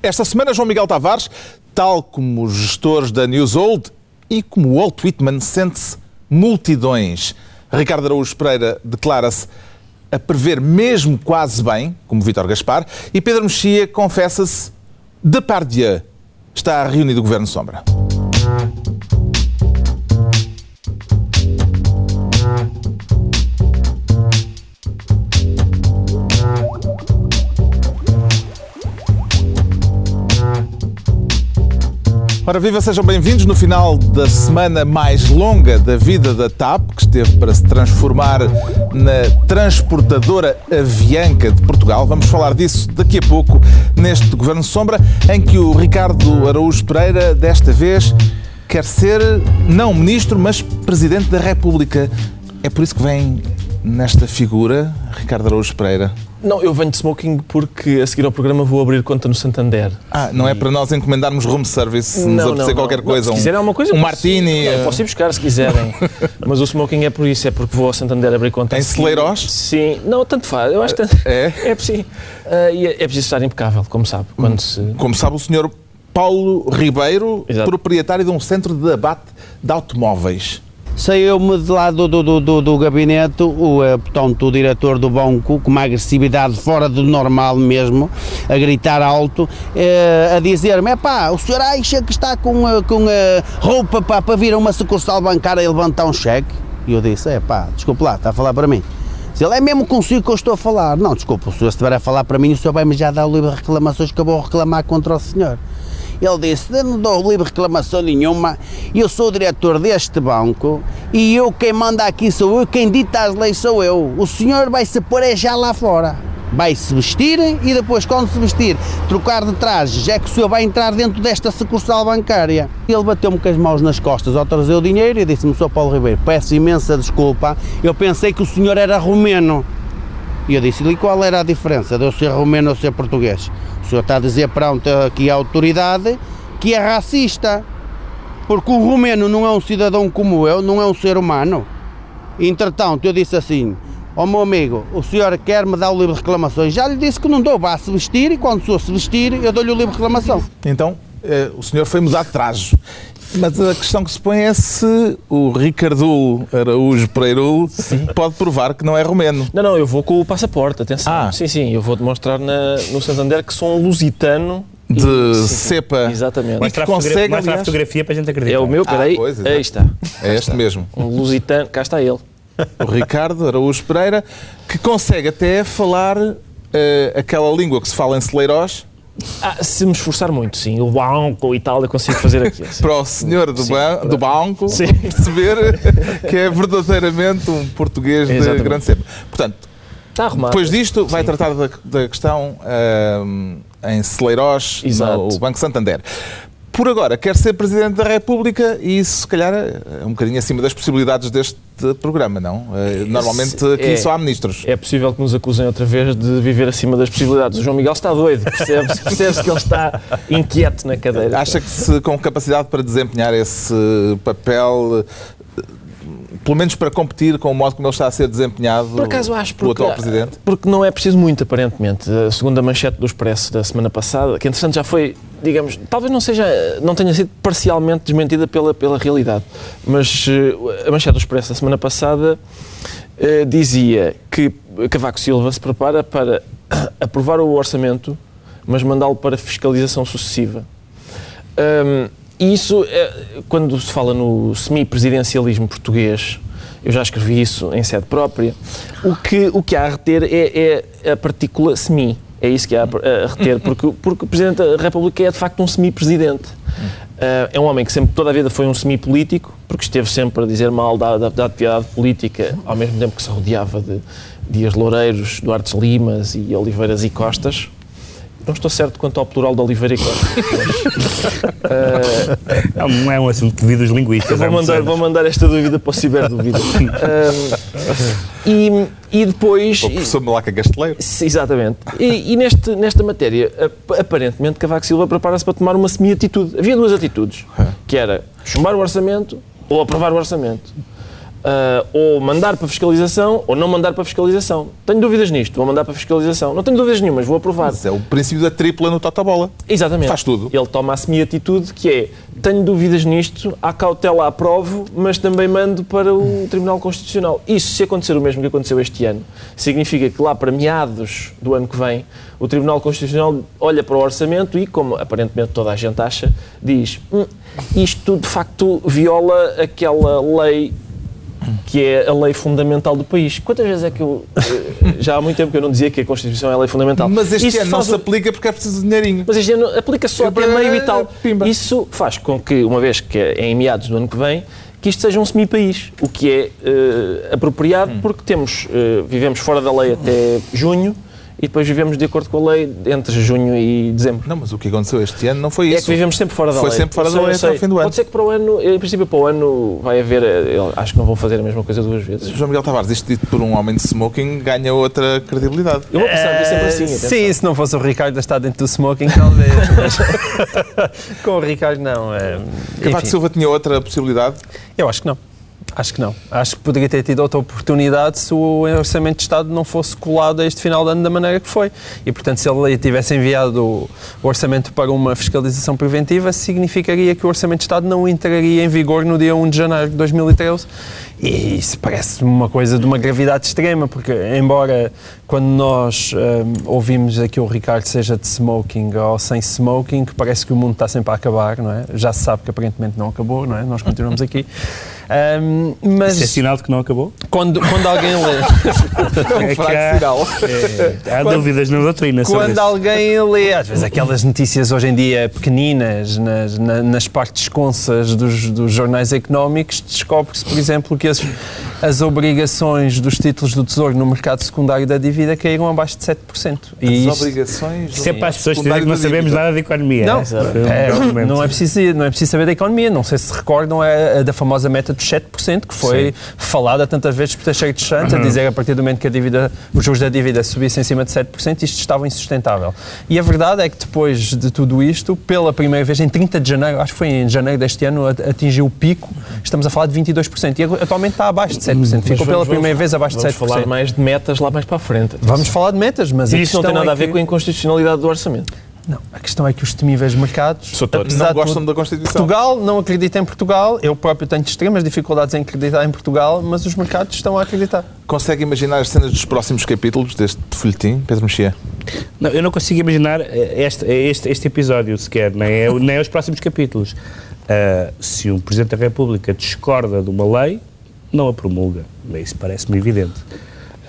Esta semana, João Miguel Tavares, tal como os gestores da News Old e como Walt Whitman, sente-se multidões. Ricardo Araújo Pereira declara-se a prever mesmo quase bem, como Vítor Gaspar, e Pedro Mexia confessa-se de Depardieu. Está reunido o Governo Sombra. Ora, viva, sejam bem-vindos no final da semana mais longa da vida da TAP, que esteve para se transformar na transportadora avianca de Portugal. Vamos falar disso daqui a pouco neste Governo Sombra, em que o Ricardo Araújo Pereira, desta vez, quer ser não ministro, mas presidente da República. É por isso que vem nesta figura, Ricardo Araújo Pereira. Não, eu venho de smoking porque a seguir ao programa vou abrir conta no Santander. Ah, não é para nós encomendarmos room service se nos apetecer qualquer coisa. Não, se quiserem alguma coisa, um martini. Não, posso ir buscar se quiserem. Mas o smoking é por isso, é porque vou ao Santander abrir conta. Em Celeiros? Sim, não, tanto faz. Eu acho que é, é, sim. E é, é preciso estar impecável, como sabe. Quando se... Como sabe o senhor Paulo Ribeiro, Exato. proprietário de um centro de abate de automóveis. Saiu-me de lá do, do, do, do gabinete o, eh, portanto, o diretor do banco, com uma agressividade fora do normal mesmo, a gritar alto, eh, a dizer-me, pá, o senhor acha que está com, eh, com roupa pá, para vir a uma sucursal bancária e levantar um cheque? E eu disse, é pá, desculpe lá, está a falar para mim. Se ele é mesmo consigo que eu estou a falar. Não, desculpa, o senhor se estiver a falar para mim, o senhor vai-me já dar o livro de reclamações que eu vou reclamar contra o senhor. Ele disse: Não dou livre reclamação nenhuma, eu sou o diretor deste banco e eu quem manda aqui sou eu, quem dita as leis sou eu. O senhor vai se pôr é já lá fora. Vai se vestir e depois, quando se vestir, trocar de trajes, é que o senhor vai entrar dentro desta sucursal bancária. Ele bateu-me com as mãos nas costas ao trazer o dinheiro e disse-me: Sr. Paulo Ribeiro, peço imensa desculpa, eu pensei que o senhor era romeno. E eu disse-lhe qual era a diferença de eu ser romeno ou ser português. O senhor está a dizer, pronto, aqui a autoridade, que é racista. Porque o romeno não é um cidadão como eu, não é um ser humano. Entretanto, eu disse assim, ó oh, meu amigo, o senhor quer me dar o livro de reclamações? Já lhe disse que não dou, vá se vestir e quando o senhor se vestir, eu dou-lhe o livro de reclamação. Então, eh, o senhor foi mudar de traje. Mas a questão que se põe é se o Ricardo Araújo Pereirulo pode provar que não é romeno. Não, não, eu vou com o passaporte, atenção. Ah. Sim, sim, eu vou demonstrar na, no Santander que sou um lusitano de e, cepa. Exatamente. Mostra, a, consegue, mostra a fotografia para a gente acreditar. É o meu, peraí. Ah, pois, aí está. É este mesmo. Um lusitano, cá está ele. O Ricardo Araújo Pereira, que consegue até falar uh, aquela língua que se fala em Celeiros ah, se me esforçar muito, sim. O banco e tal, eu consigo fazer aquilo. Para o senhor do, ban do banco sim. perceber que é verdadeiramente um português Exatamente. de grande cepa. Portanto, Está arrumado. depois disto, vai sim. tratar da, da questão uh, em Celeiros, no Banco Santander por agora quer ser Presidente da República e isso, se calhar, é um bocadinho acima das possibilidades deste programa, não? Eh, normalmente aqui é, só há ministros. É possível que nos acusem outra vez de viver acima das possibilidades. O João Miguel está doido, percebe-se percebe que ele está inquieto na cadeira. Acha que se, com capacidade para desempenhar esse papel pelo menos para competir com o modo como ele está a ser desempenhado Por acaso acho porque, atual Presidente? Porque não é preciso muito, aparentemente. A segunda manchete do Expresso da semana passada, que entretanto já foi, digamos, talvez não seja, não tenha sido parcialmente desmentida pela, pela realidade, mas uh, a manchete do Expresso da semana passada uh, dizia que Cavaco Silva se prepara para aprovar o orçamento, mas mandá-lo para fiscalização sucessiva. Um, e isso, é, quando se fala no semi-presidencialismo português, eu já escrevi isso em sede própria, o que, o que há a reter é, é a partícula semi. É isso que há a reter, porque, porque o Presidente da República é de facto um semi-presidente. Uh, é um homem que sempre, toda a vida foi um semi-político, porque esteve sempre a dizer mal da, da, da, atividade política, ao mesmo tempo que se rodeava de Dias Loureiros, Duarte Limas e Oliveiras e Costas. Não estou certo quanto ao plural de Oliveira e Costa. uh, não é um assunto de dúvidas linguísticas. Vou mandar, vou mandar esta dúvida para o Ciberdúvida. uh, e, e depois. O professor Malaca Gasteleiro. Exatamente. E, e, neste, nesta matéria, aparentemente, Cavaco Silva prepara-se para tomar uma semi-atitude. Havia duas atitudes, que era chumbar o orçamento ou aprovar o orçamento. Uh, ou mandar para fiscalização ou não mandar para fiscalização. Tenho dúvidas nisto, vou mandar para fiscalização. Não tenho dúvidas nenhumas, vou aprovar. Mas é o princípio da tripla no totobola. Exatamente. Faz tudo. Ele toma a semi-atitude que é tenho dúvidas nisto, há cautela, aprovo, mas também mando para o Tribunal Constitucional. Isso, se acontecer o mesmo que aconteceu este ano, significa que lá para meados do ano que vem, o Tribunal Constitucional olha para o orçamento e, como aparentemente toda a gente acha, diz hum, isto de facto viola aquela lei que é a lei fundamental do país. Quantas vezes é que eu. Eh, já há muito tempo que eu não dizia que a Constituição é a lei fundamental. Mas este Isso ano não se aplica porque é preciso dinheirinho. Mas este ano aplica só até meio e tal. Pimba. Isso faz com que, uma vez que é em meados do ano que vem, que isto seja um semi-país, o que é uh, apropriado hum. porque temos, uh, vivemos fora da lei até junho e depois vivemos de acordo com a lei entre junho e dezembro. Não, mas o que aconteceu este ano não foi isso. É que vivemos sempre fora da foi lei. Foi sempre fora da lei até o fim do ano. Pode ser que para o ano, em princípio para o ano vai haver, eu acho que não vão fazer a mesma coisa duas vezes. João Miguel Tavares, isto dito por um homem de smoking ganha outra credibilidade. Eu vou pensar é, sempre assim. Atenção. Sim, se não fosse o Ricardo a estar dentro do smoking, talvez. com o Ricardo não. É, Cavaco Silva tinha outra possibilidade? Eu acho que não. Acho que não. Acho que poderia ter tido outra oportunidade se o Orçamento de Estado não fosse colado a este final de ano da maneira que foi. E, portanto, se ele tivesse enviado o orçamento para uma fiscalização preventiva, significaria que o Orçamento de Estado não entraria em vigor no dia 1 de janeiro de 2013. E isso parece uma coisa de uma gravidade extrema, porque, embora quando nós um, ouvimos aqui o Ricardo seja de smoking ou sem smoking, parece que o mundo está sempre a acabar, não é? Já se sabe que aparentemente não acabou, não é? Nós continuamos aqui. Um, mas Isso é sinal de que não acabou? Quando, quando alguém lê. é um fraco sinal. É, há quando, dúvidas na doutrina sobre Quando isso. alguém lê, às vezes, aquelas notícias hoje em dia pequeninas, nas, na, nas partes consas dos, dos jornais económicos, descobre-se, por exemplo, que as, as obrigações dos títulos do Tesouro no mercado secundário da dívida caíram abaixo de 7%. E as isto, obrigações. Isso é para as pessoas dizerem que não sabemos nada de economia. Não, é, é, não, é preciso, não é preciso saber da economia. Não sei se recordam a da famosa meta dos 7%, que foi Sim. falada tantas vezes por Teixeira de Santos, uhum. a dizer a partir do momento que a dívida, os juros da dívida subissem acima de 7%, isto estava insustentável. E a verdade é que depois de tudo isto, pela primeira vez, em 30 de janeiro, acho que foi em janeiro deste ano, atingiu o pico, estamos a falar de 22%, e atualmente está abaixo de 7%. Ficou vamos, pela primeira vamos, vez abaixo de 7%. Vamos falar mais de metas lá mais para a frente. Vamos falar de metas, mas e isso não tem nada é a ver com a inconstitucionalidade do orçamento. Não, a questão é que os temíveis mercados não gostam da Constituição. Portugal não acredita em Portugal, eu próprio tenho extremas dificuldades em acreditar em Portugal, mas os mercados estão a acreditar. Consegue imaginar as cenas dos próximos capítulos deste folhetim, Pedro Mexia? Não, eu não consigo imaginar eh, este, este, este episódio sequer, nem, é, nem é os próximos capítulos. Uh, se um Presidente da República discorda de uma lei, não a promulga. Isso parece-me evidente.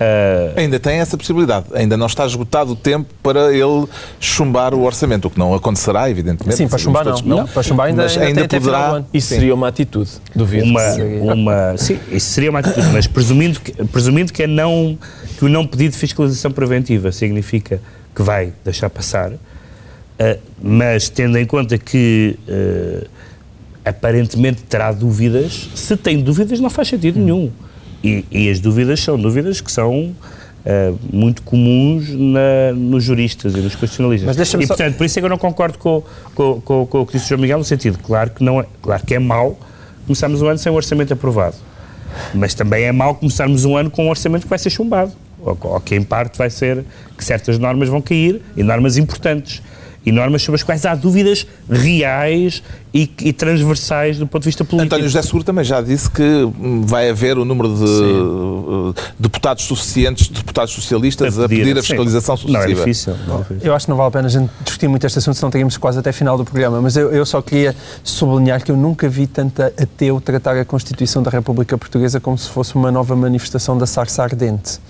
Uh... Ainda tem essa possibilidade. Ainda não está esgotado o tempo para ele chumbar o orçamento, o que não acontecerá, evidentemente. Sim, para chumbar não. não. Para chumbar ainda, mas ainda, ainda poderá. Isso sim. seria uma atitude, duvido. Uma, uma, sim, isso seria uma atitude, mas presumindo que, presumindo que, é não, que o não pedido de fiscalização preventiva significa que vai deixar passar, uh, mas tendo em conta que. Uh, aparentemente terá dúvidas, se tem dúvidas não faz sentido nenhum. E, e as dúvidas são dúvidas que são Uh, muito comuns na, nos juristas e nos constitucionalistas. e, portanto, por isso é que eu não concordo com, com, com, com o que disse o João Miguel, no sentido, claro que, não é, claro que é mau começarmos o ano sem um orçamento aprovado, mas também é mau começarmos um ano com um orçamento que vai ser chumbado, ou, ou que em parte vai ser que certas normas vão cair, e normas importantes e normas sobre as quais há dúvidas reais e, e, transversais do ponto de vista político. António José Seguro também já disse que hum, vai haver o número de Sim. Uh, deputados suficientes, deputados socialistas, a pedir a, pedir a fiscalização Sim. sucessiva. Não é difícil, não é difícil. Eu acho que não vale a pena a gente discutir muito este assunto, senão teríamos quase até final do programa, mas eu, eu só queria sublinhar que eu nunca vi tanta ateu tratar a Constituição da República Portuguesa como se fosse uma nova manifestação da sarça ardente.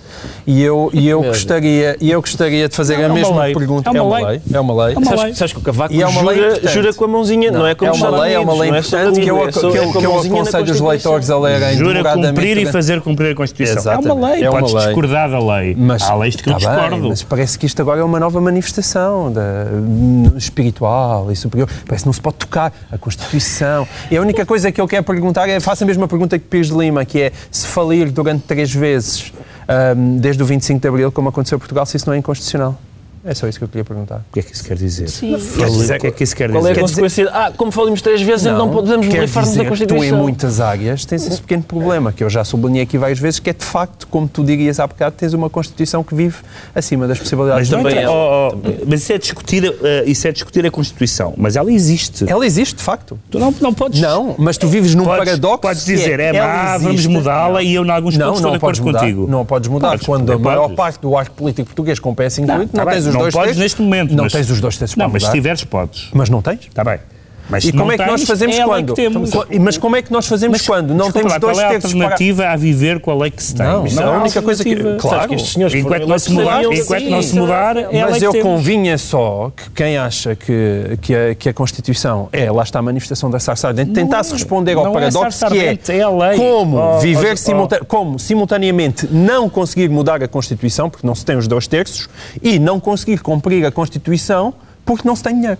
E eu, e eu, gostaria, e eu gostaria de fazer não, a é mesma lei. pergunta. É uma, é uma lei. É uma lei. É uma lei. Sabes, que o Cavaco é jura, jura, com a mãozinha, não, não é como é uma lei, é uma lei é importante que eu, é que eu, que eu aconselho os leitores a lerem Jura cumprir e fazer cumprir a Constituição. Exatamente. É uma lei, é uma podes lei. discordar da lei. Mas, Há leis de que tá eu discordo. Bem, mas parece que isto agora é uma nova manifestação da, espiritual e superior. Parece que não se pode tocar a Constituição. E a única coisa que eu quero perguntar é, faça a mesma pergunta que Pires de Lima, que é se falir durante três vezes um, desde o 25 de Abril, como aconteceu em Portugal, se isso não é inconstitucional. É só isso que eu queria perguntar. O que é que isso quer dizer? Sim. Ele- O que é que isso quer Qual é a dizer? consequência? Ah, como falamos três vezes, não, não podemos dizer da que Tu, em Constituição. muitas áreas, tens esse pequeno problema, que eu já sublinhei aqui várias vezes, que é de facto, como tu dirias há bocado, tens uma Constituição que vive acima das possibilidades Mas, Também entra- ela, oh, oh, mas isso é, discutir, eh, isso é discutir a Constituição. Mas ela existe. Ela existe, de facto. Tu não, não podes. Não, mas tu vives num podes, paradoxo. Podes que dizer, é, ela má, vamos mudá-la e eu, em alguns Não, pontos, estou não de podes acordo mudar. contigo. Não podes mudar. Podes, quando a maior parte do arco político português com PS incluído, não, tá tens os não dois podes terços. neste momento. Não mas- tens os dois terços Não, para mas se tiveres, podes. Mas não tens? Está bem. Mas E como não é que nós fazemos é quando? Mas como é que nós fazemos Mas, quando? Não temos lá, dois qual é a terços para... alternativa a viver com a lei que se tem? Não, isso é a única coisa que- alternativa. claro. Que estes senhores Enquanto não se mudar, enquanto não se mudar, é Mas eu convinha só que quem acha que, que, a, que a Constituição é, lá está a manifestação da sarça ardente, tentasse responder ao não é paradoxo que é, é como Oh, viver oh, simulta- como simultaneamente não conseguir mudar a Constituição, porque não se tem os dois terços, e não conseguir cumprir a Constituição porque não se tem dinheiro.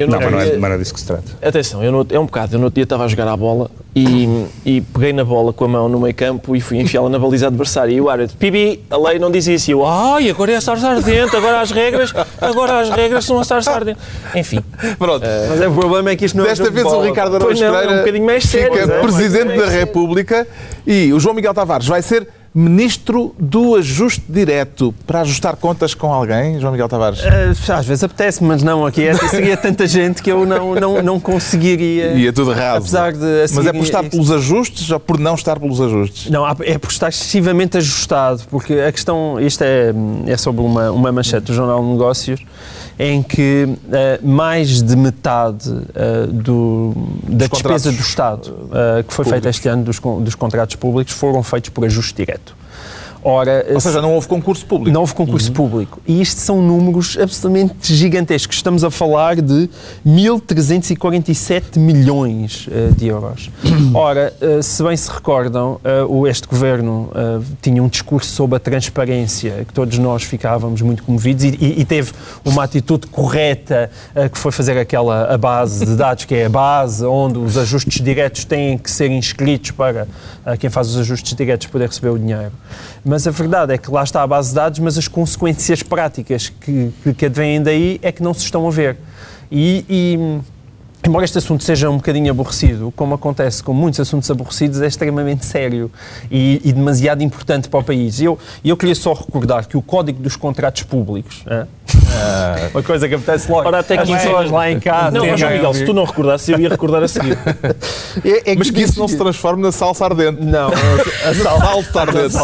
Eu Não, mas não é, mas não é disso que se trata. Atenção, eu no, é um bocado. Eu no outro dia estava a jogar a bola e, e peguei na bola com a mão no meio campo e fui enfiá-la na baliza adversária. E o árbitro, Pibi, a lei não diz isso. E eu, ai, agora é a sarça ardente, agora as regras, agora as regras são a sarça ardente. Enfim, Pronto. Mas é, o problema é que isto não é Desta de vez o bola. Ricardo Pois Araújo não, é um Pereira bocadinho mais sério, fica não é? Presidente Mais da. República e o João Miguel Tavares vai ser Ministro do Ajuste Direto para ajustar contas com alguém, João Miguel Tavares? Ah, Às vezes apetece, mas não, aqui é, seria tanta gente que eu não, não, não conseguiria. E é tudo raso. Apesar de, Mas é por estar pelos ajustes ou por não estar pelos ajustes? Não, é por estar excessivamente ajustado, porque a questão, isto é, é sobre uma, uma manchete do Jornal de Negócios, em que eh, mais de metade eh, do, da Dos despesa do Estado eh, que foi feita este ano dos, dos contratos públicos foram feitos por ajuste direto. Ora, Ou seja, não houve concurso público. não houve concurso Uhum. público. E isto são números absolutamente gigantescos. Estamos a falar de 1.347 milhões eh, de euros. Ora, eh, se bem se recordam, eh, este governo tinha um discurso sobre a transparência, que todos nós ficávamos muito comovidos, e, teve uma atitude correta, que foi fazer aquela a base de dados, que é a base onde os ajustes diretos têm que ser inscritos para quem faz os ajustes diretos poder receber o dinheiro. Mas a verdade é que lá está a base de dados, mas as consequências práticas que, que, que advêm daí é que não se estão a ver. E, e, embora este assunto seja um bocadinho aborrecido, como acontece com muitos assuntos aborrecidos, é extremamente sério e, e demasiado importante para o país. Eu, eu queria só recordar que o Código dos Contratos Públicos, hã? uma coisa que acontece logo, Ora, até as que enfim- pessoas lá em casa... não, mas, João Miguel, se tu não recordasses, eu ia recordar a seguir. É- é Mas que isso não se transforme na salsa ardente. Não, a Salsa ardente.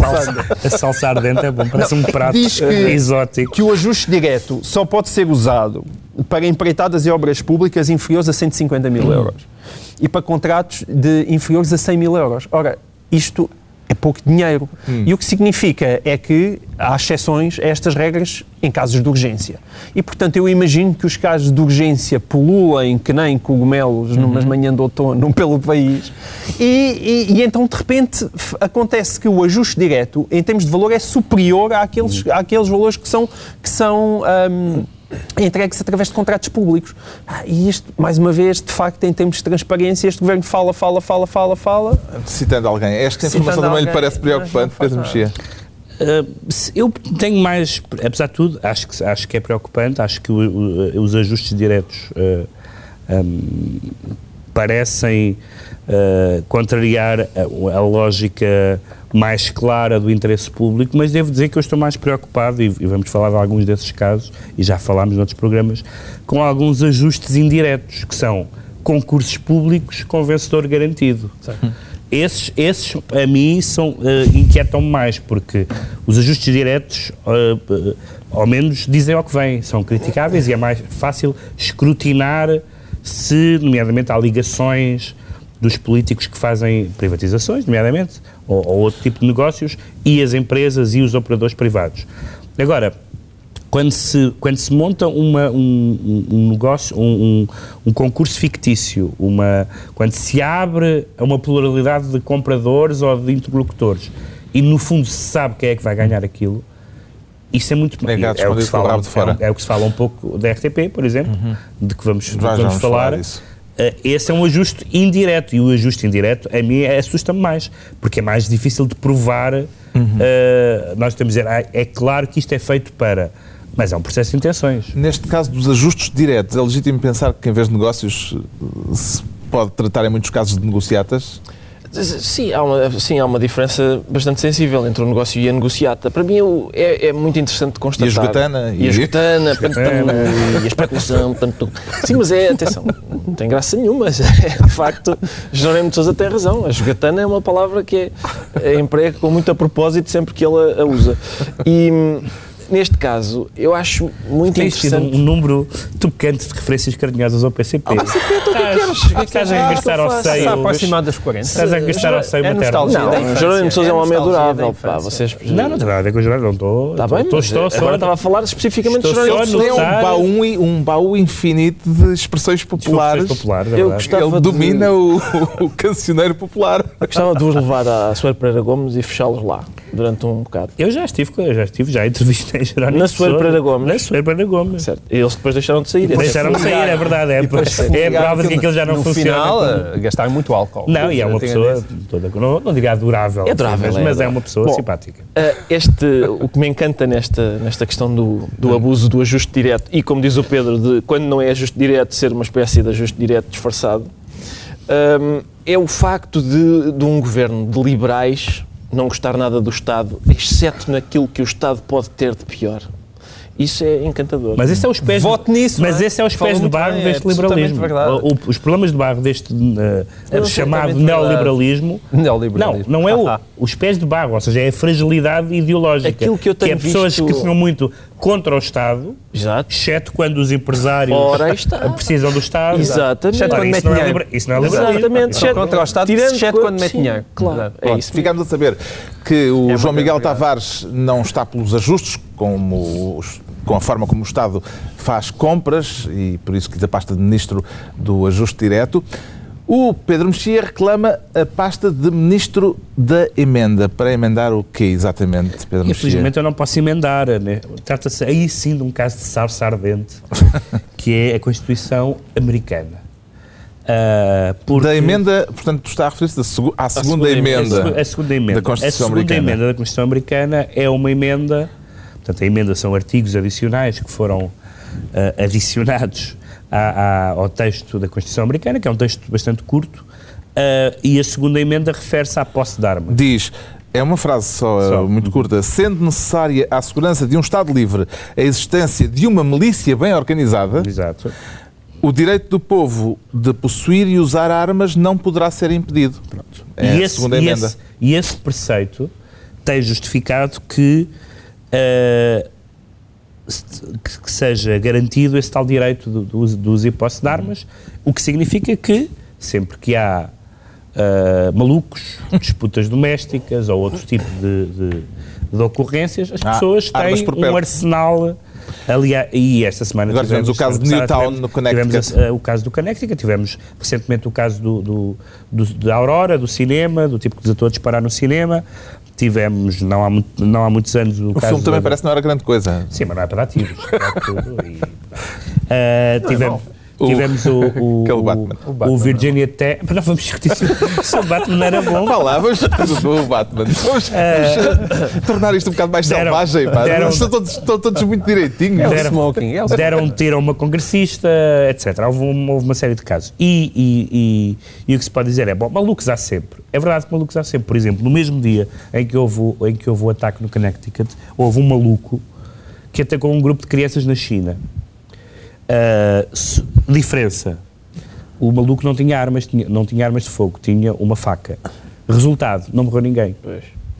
A salsa ardente é bom, parece um prato diz que- exótico. que o ajuste direto só pode ser usado para empreitadas e obras públicas inferiores a 150 mil euros e para contratos de inferiores a 100 mil euros. Ora, isto é pouco dinheiro. E o que significa é que há exceções a estas regras em casos de urgência. E, portanto, eu imagino que os casos de urgência puluem que nem cogumelos numas manhãs de outono pelo país. E, e- e então, de repente, acontece que o ajuste direto, em termos de valor, é superior àqueles, àqueles valores que são, que são hum, entregues através de contratos públicos. Ah, e isto, mais uma vez, de facto, em termos de transparência, este governo fala, fala, fala, fala, fala. Citando alguém. Esta Citando informação também lhe alguém, parece mas preocupante, Pedro. Mexia. Uh, eu tenho mais, apesar de tudo, acho que, acho que é preocupante, acho que o- o- os ajustes diretos uh, um, parecem uh, contrariar a, a lógica mais clara do interesse público, mas devo dizer que eu estou mais preocupado, e, e vamos falar de alguns desses casos, e já falámos noutros programas, com alguns ajustes indiretos, que são concursos públicos com vencedor garantido. Esses, esses, a mim, são, eh, inquietam-me mais, porque os ajustes diretos, eh, eh, ao menos, dizem ao que vem, são criticáveis e é mais fácil escrutinar se, nomeadamente, há ligações dos políticos que fazem privatizações, nomeadamente, ou, ou outro tipo de negócios, e as empresas e os operadores privados. Agora, quando se, quando se monta uma, um, um- negócio, um, um- um concurso fictício, uma, quando se abre a uma pluralidade de compradores ou de interlocutores e no fundo se sabe quem é que vai ganhar aquilo, isso é muito É é, o que se fala, rabo de fora. Uhum. é, é o que se fala um pouco da RTP, por exemplo, de que vamos, de que já vamos vamos falar falar. Uh, esse é um ajuste indireto e o ajuste indireto a mim assusta-me mais porque é mais difícil de provar. Uhum. Uh, nós temos a dizer, ah, é claro que isto é feito para Mas é um processo de intenções. Neste caso dos ajustes diretos, é legítimo pensar que em vez de negócios eh, se pode tratar em muitos casos de negociatas? Sim há, uma, sim, há uma diferença bastante sensível entre o negócio e a negociata. Para mim é, é muito interessante constatar. E a esgotana? E a esgotana, portanto, e a especulação. Portanto, sim, mas é, atenção, não tem graça nenhuma, mas é de facto, Jerónimo de Sousa tem razão. A esgotana é uma palavra que é, é emprega com muito a propósito sempre que ele a usa. E neste caso, eu acho muito Tem interessante. um número tocante de referências carinhosas ao PCP. Ao PCP, tu o que é que queres? Estás a gastar ao seio. Está aproximado das 40. Estás a gastar ao seio É materno. nostalgia da Não. Jerónimo de Sousa é um homem nostalgia da adorável. Pá, vocês... Não, não tem nada a ver com o Gerardo, não estou. Está bem, estou, só. agora estava a falar especificamente de Jerónimo Sousa. Tem um baú, um baú infinito de expressões populares. populares, é Eu verdade. gostava Ele domina o, cancioneiro popular. Gostava de vos levar à Soeiro Pereira Gomes e fechá-los lá durante um bocado. Eu já estive, eu já estive, já entrevistei Jerónimo Na de. Soeiro Pereira Gomes? Na Soeiro Pereira Gomes. Certo. Eles depois deixaram de sair. Deixaram-me sair, é verdade. É, é a prova de que aquilo já não no funciona. final, como- eh, gastaram muito álcool. Não, e é uma pessoa toda, não, não digo adorável, É adorável, mas, é mas é uma pessoa Bom, simpática. Ah, este, o que me encanta nesta, nesta questão do, do abuso do ajuste direto e, como diz o Pedro, de quando não é ajuste direto, ser uma espécie de ajuste direto disfarçado, hum, é o facto de, de um governo de liberais não gostar nada do Estado, exceto naquilo que o Estado pode ter de pior. Isso é encantador. Mas esse é os pés, Vote nisso, mas não é? esse é os pés de muito barro bem, é deste absolutamente liberalismo. O- o- os problemas de barro deste É chamado absolutamente neoliberalismo Não, Neoliberalismo. não é o, os pés de barro, ou seja, é a fragilidade ideológica. Aquilo que eu tenho é pessoas visto- que são muito contra o Estado, Exato. exceto quando os empresários Ora, aí está. precisam do Estado. Exatamente. Ora, Quando isso, mete não é dinheiro. liber- isso não é liberalismo. Exatamente. São contra o Estado, Tirando exceto quando mete dinheiro. Claro, é isso. ficámos a saber que o É João Miguel obrigado. Tavares não está pelos ajustes, como os- com a forma como o Estado faz compras e por isso quis a pasta de Ministro do Ajuste Direto. O Pedro Mexia reclama a pasta de Ministro da Emenda. Para emendar o quê exatamente, Pedro Mexia? Infelizmente eu não posso emendar. Né? Trata-se aí sim de um caso de sarça ardente, que é a Constituição americana. Ah, porque- Da emenda, portanto, tu está a referir-se à segunda, segunda emenda. A, segunda emenda. da Constituição a segunda Americana. emenda da Constituição Americana é uma emenda, portanto, a emenda são artigos adicionais que foram ah, adicionados à- à- ao texto da Constituição Americana, que é um texto bastante curto, ah, e a segunda emenda refere-se à posse de armas. Diz, é uma frase só, Só. uh, muito curta, sendo necessária à segurança de um Estado livre a existência de uma milícia bem organizada, Exato. o direito do povo de possuir e usar armas não poderá ser impedido. Pronto. É e, a esse, segunda e, emenda. esse, e esse preceito tem justificado que, se- que- seja garantido esse tal direito do, do uso, do uso e posse de armas, o que significa que sempre que há ah, malucos, disputas domésticas ou outro tipo de, de- de ocorrências, as Há pessoas têm um arsenal. Aliás, e esta semana Agora tivemos o caso de Newtown, no Connecticut. tivemos a- o caso do Connecticut, tivemos recentemente o caso do, do, do- da Aurora, do cinema, do tipo que desatou a disparar no cinema. Tivemos, não há, muito- não há muitos anos, o, O caso filme também da- parece que não era grande coisa. Sim, mas não é para dá tudo e- Ah, tivemos, O- tivemos o, o, o, Batman. O Batman, o Virginia Tech. Mas não vamos discutir se, o Batman era bom. Vá lá, vamos do Batman. Vamos, uh, tornar isto um bocado mais deram- selvagem. Pá. deram- estão, todos, estão todos muito direitinhos. É o Deram- smoking. É o deram um tiro a uma congressista, etc. Houve, uma- houve uma série de casos. E, e- e- e o que se pode dizer é, bom, malucos há sempre. É verdade que malucos há sempre. Por exemplo, no mesmo dia em que houve, o- em que houve o ataque no Connecticut, houve um maluco que atacou um grupo de crianças na China. Se- diferença. O maluco não tinha armas, tinha- não tinha armas de fogo, tinha uma faca. Resultado, não morreu ninguém.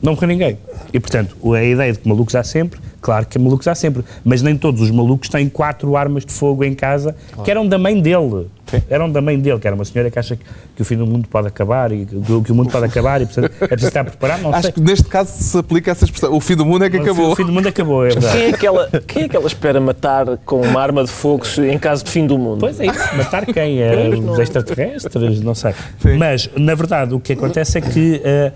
Não morreu ninguém. E, portanto, a ideia de que malucos há sempre, claro que malucos há sempre, mas nem todos os malucos têm quatro armas de fogo em casa que eram da mãe dele. Eram da mãe dele, que era uma senhora que acha que, que o fim do mundo pode acabar e que, que o mundo pode acabar e, portanto, é preciso estar preparado. Não Acho sei. que neste caso se aplica essa expressão. O fim do mundo é que O fim- acabou. O fim do mundo acabou, é verdade. Quem é, que ela, quem é que ela espera matar com uma arma de fogo em caso de fim do mundo? Pois é isso, matar quem? É, os extraterrestres? Não sei. Mas, na verdade, o que acontece é que eh,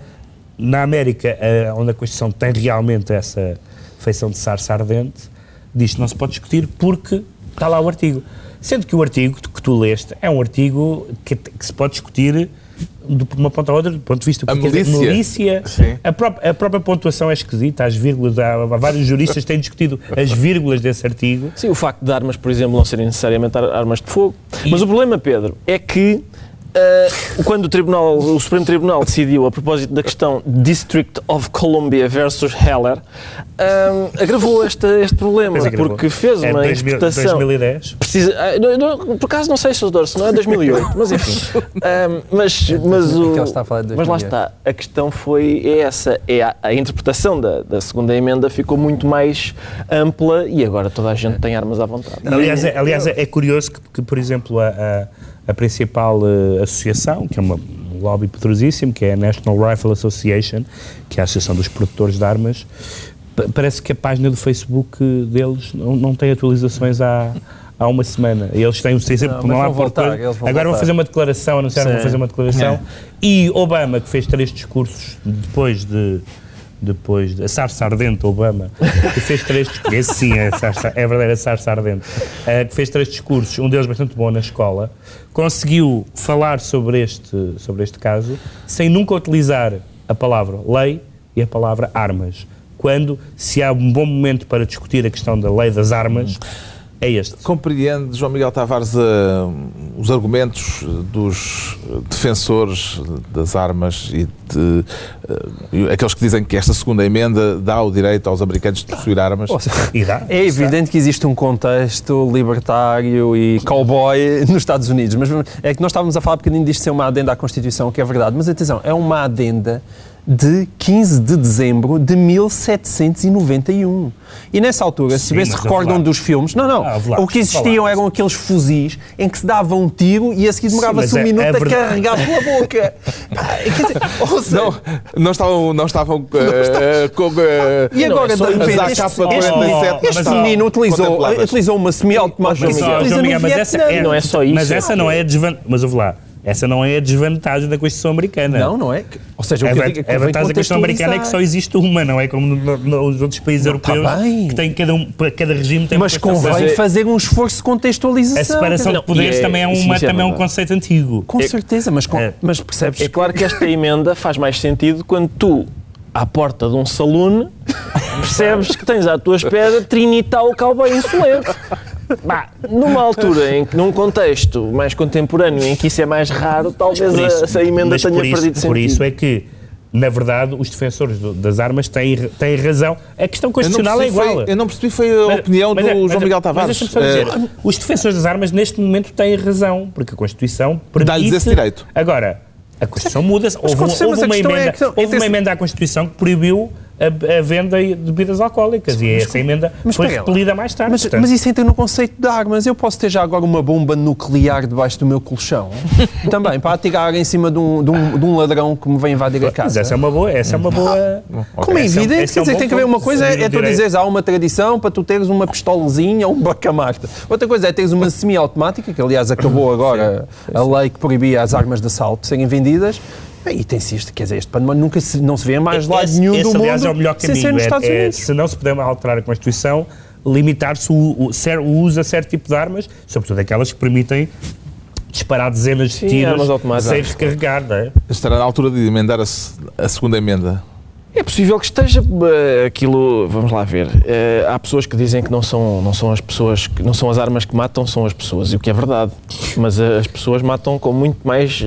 na América, eh, onde a Constituição tem realmente essa feição de sarça ardente, diz que não se pode discutir porque está lá o artigo. Sendo que o artigo que tu leste é um artigo que, que se pode discutir de uma ponta a outra, do ponto de vista A porque, quer dizer, milícia. milícia a, própria, a própria pontuação é esquisita, as vírgulas, há, há vários juristas que têm discutido as vírgulas desse artigo. Sim, o facto de armas, por exemplo, não serem necessariamente ar- armas de fogo. Mas o problema, Pedro, é que ah, quando o, Tribunal, o Supremo Tribunal decidiu a propósito da questão District of Columbia versus Heller, ah, agravou este, este problema, agravou. porque fez É uma 2000, interpretação... 2010. Precisa, ah, não- não- por acaso não sei se se não é 2008, mas enfim. Ah, mas, mas, o, a falar de mas lá 2008. está, a questão foi é essa, é a, a interpretação da, da segunda emenda ficou muito mais ampla e agora toda a gente tem armas à vontade. Aliás, é, aliás, é curioso que, que, por exemplo, a, a, a principal eh, associação, que é uma, um lobby poderosíssimo, que é a National Rifle Association, que é a Associação dos Produtores de Armas, pa- parece que a página do Facebook deles não, não tem atualizações há, há uma semana. Eles têm sempre Não, não, mas há vão voltar, eles vão Agora vão voltar. fazer uma declaração, anunciaram que vão fazer uma declaração. E Obama, que fez três discursos depois de depois de a sarça ardente Obama, que fez três discursos, sim é, a sarça, é a verdadeira sarça ardente, eh, que fez três discursos, um deles bastante bom na escola, conseguiu falar sobre este, sobre este caso sem nunca utilizar a palavra lei e a palavra armas. Quando, se há um bom momento para discutir a questão da lei das armas, é este. Compreende, João Miguel Tavares, eh, os argumentos dos defensores das armas e de, eh, aqueles que dizem que esta segunda emenda dá o direito aos americanos de possuir armas? É evidente que existe um contexto libertário e cowboy nos Estados Unidos, mas é que nós estávamos a falar um bocadinho disto ser uma adenda à Constituição, que é verdade, mas atenção, é uma adenda de 15 de dezembro de 1791. E nessa altura, se Sim, bem se mas recordam dos filmes, não, não, Ah, lá, o que existiam eram aqueles fuzis em que se dava um tiro e a seguir demorava-se mas um é- minuto é a verdade. carregar pela boca. Quer dizer, ou seja, Não, não estavam, não estavam eh, com. eh, E Não, agora, é só de repente, mas este, este, 47 este estão menino utilizou, contempladas. utilizou uma semi-automática Mas, se João no Miguel, mas essa é, Não é só isso. Mas essa não é a desvantagem. Mas ouve lá, essa não é a desvantagem da Constituição Americana. Não, não é? Ou seja, o A, que digo é que a convém vantagem da Constituição Americana é que só existe uma, não é como no- no- nos outros países Não, tá europeus, bem. que tem cada, um, cada regime tem Mas uma Constituição. convém fazer um esforço de contextualização. A separação Não, de poderes é- também é, uma, é também é um conceito antigo. Com certeza, mas, com- É. mas percebes É claro que esta emenda faz mais sentido quando tu, à porta de um saloon, percebes que tens à tua espera trinital cowboy insolente. Bah, numa altura em que, num contexto mais contemporâneo em que isso é mais raro, talvez isso- a, essa emenda mas tenha isso, perdido sentido. Por isso é que, na verdade, os defensores do- das armas têm, têm razão. A questão constitucional é igual. foi, eu não percebi foi a Mas- opinião mas do é- mas João é- Miguel mas Tavares. deixa-me só dizer, Eh, os defensores das armas neste momento têm razão, porque a Constituição permite... Dá-lhes esse direito. Agora, a Constituição muda-se. Houve, certeza, houve mas a uma é emenda, que não- houve uma emenda à Constituição que proibiu a, a venda de bebidas alcoólicas e essa emenda mas foi repelida mais tarde. Mas, mas isso entra no conceito de armas. Eu posso ter já agora uma bomba nuclear debaixo do meu colchão. Também, para atirar em cima de um, de um- de um ladrão que me vem invadir a Mas casa. essa é uma boa... Essa é uma boa Como é Esse é evidente, esse quer é um dizer, bom tem que haver uma coisa, o é tu dizeres, há uma tradição para tu teres uma pistolazinha ou um bacamarta. Outra coisa é teres uma semi-automática, que aliás acabou agora a lei que proibia as armas de assalto serem vendidas, e tem-se isto, quer dizer, este panorama nunca se, não se vê mais lado esse, nenhum esse, do aliás, mundo é o melhor sem caminho. ser nos é- Estados é, Unidos. se não se puder alterar a Constituição, limitar-se o, o, o uso a certo tipo de armas, sobretudo aquelas que permitem disparar dezenas de Sim, tiros sem descarregar, não é? Estará na altura de emendar a, a segunda emenda. É possível que esteja eh, aquilo, vamos lá ver. Eh, há pessoas que dizem que não são, não são as pessoas, que não são as armas que matam, são as pessoas, e o que é verdade. Mas eh, as pessoas matam com muito mais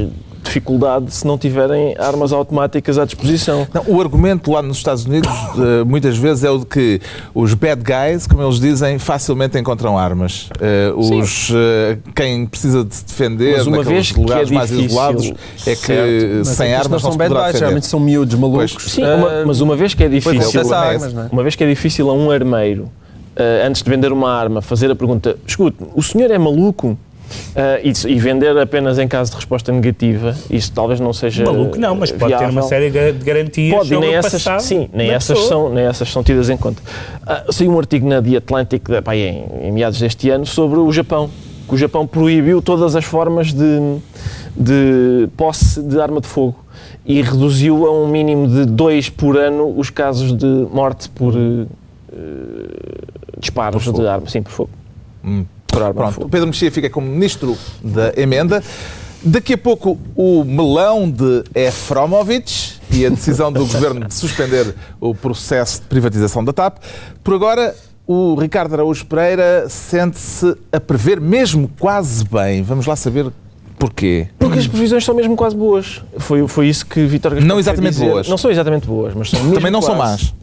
dificuldade se não tiverem armas automáticas à disposição. Não, o argumento lá nos Estados Unidos eh, muitas vezes é o de que os bad guys, como eles dizem, facilmente encontram armas. Eh, os, eh, quem precisa de se defender Mas uma naqueles vez que é lugares mais difícil, isolados é que certo, Mas sem armas não não são bad guys, geralmente são miúdos malucos. Pois. Sim, Ah, uma- mas uma vez que é é, difícil, é armas, é? uma vez que é difícil a um armeiro, eh, antes de vender uma arma, fazer a pergunta: escute, o senhor é maluco? Eh, e, e vender apenas em caso de resposta negativa, isso talvez não seja. Maluco não, mas pode ter uma viável. série de garantias Pode, e sobre nem essas, sim, nem essas, pessoa. são, nem essas são tidas em conta. Ah, saiu um artigo na The Atlantic, da- pá, em, em meados deste ano, sobre o Japão, que o Japão proibiu todas as formas de, de posse de arma de fogo e reduziu a um mínimo de dois por ano os casos de morte por eh, disparos Por de arma, sim, por fogo. Hum. Pronto, Pedro Mexia fica como ministro da emenda. Daqui a pouco, o melão de Efromovich e a decisão do governo de suspender o processo de privatização da TAP. Por agora, o Ricardo Araújo Pereira sente-se a prever mesmo quase bem. Vamos lá saber porquê. Porque as previsões são mesmo quase boas. Foi, foi isso que Vitor Gaspar Não exatamente dizer. boas. Não são exatamente boas, mas são mesmo Também não são quase.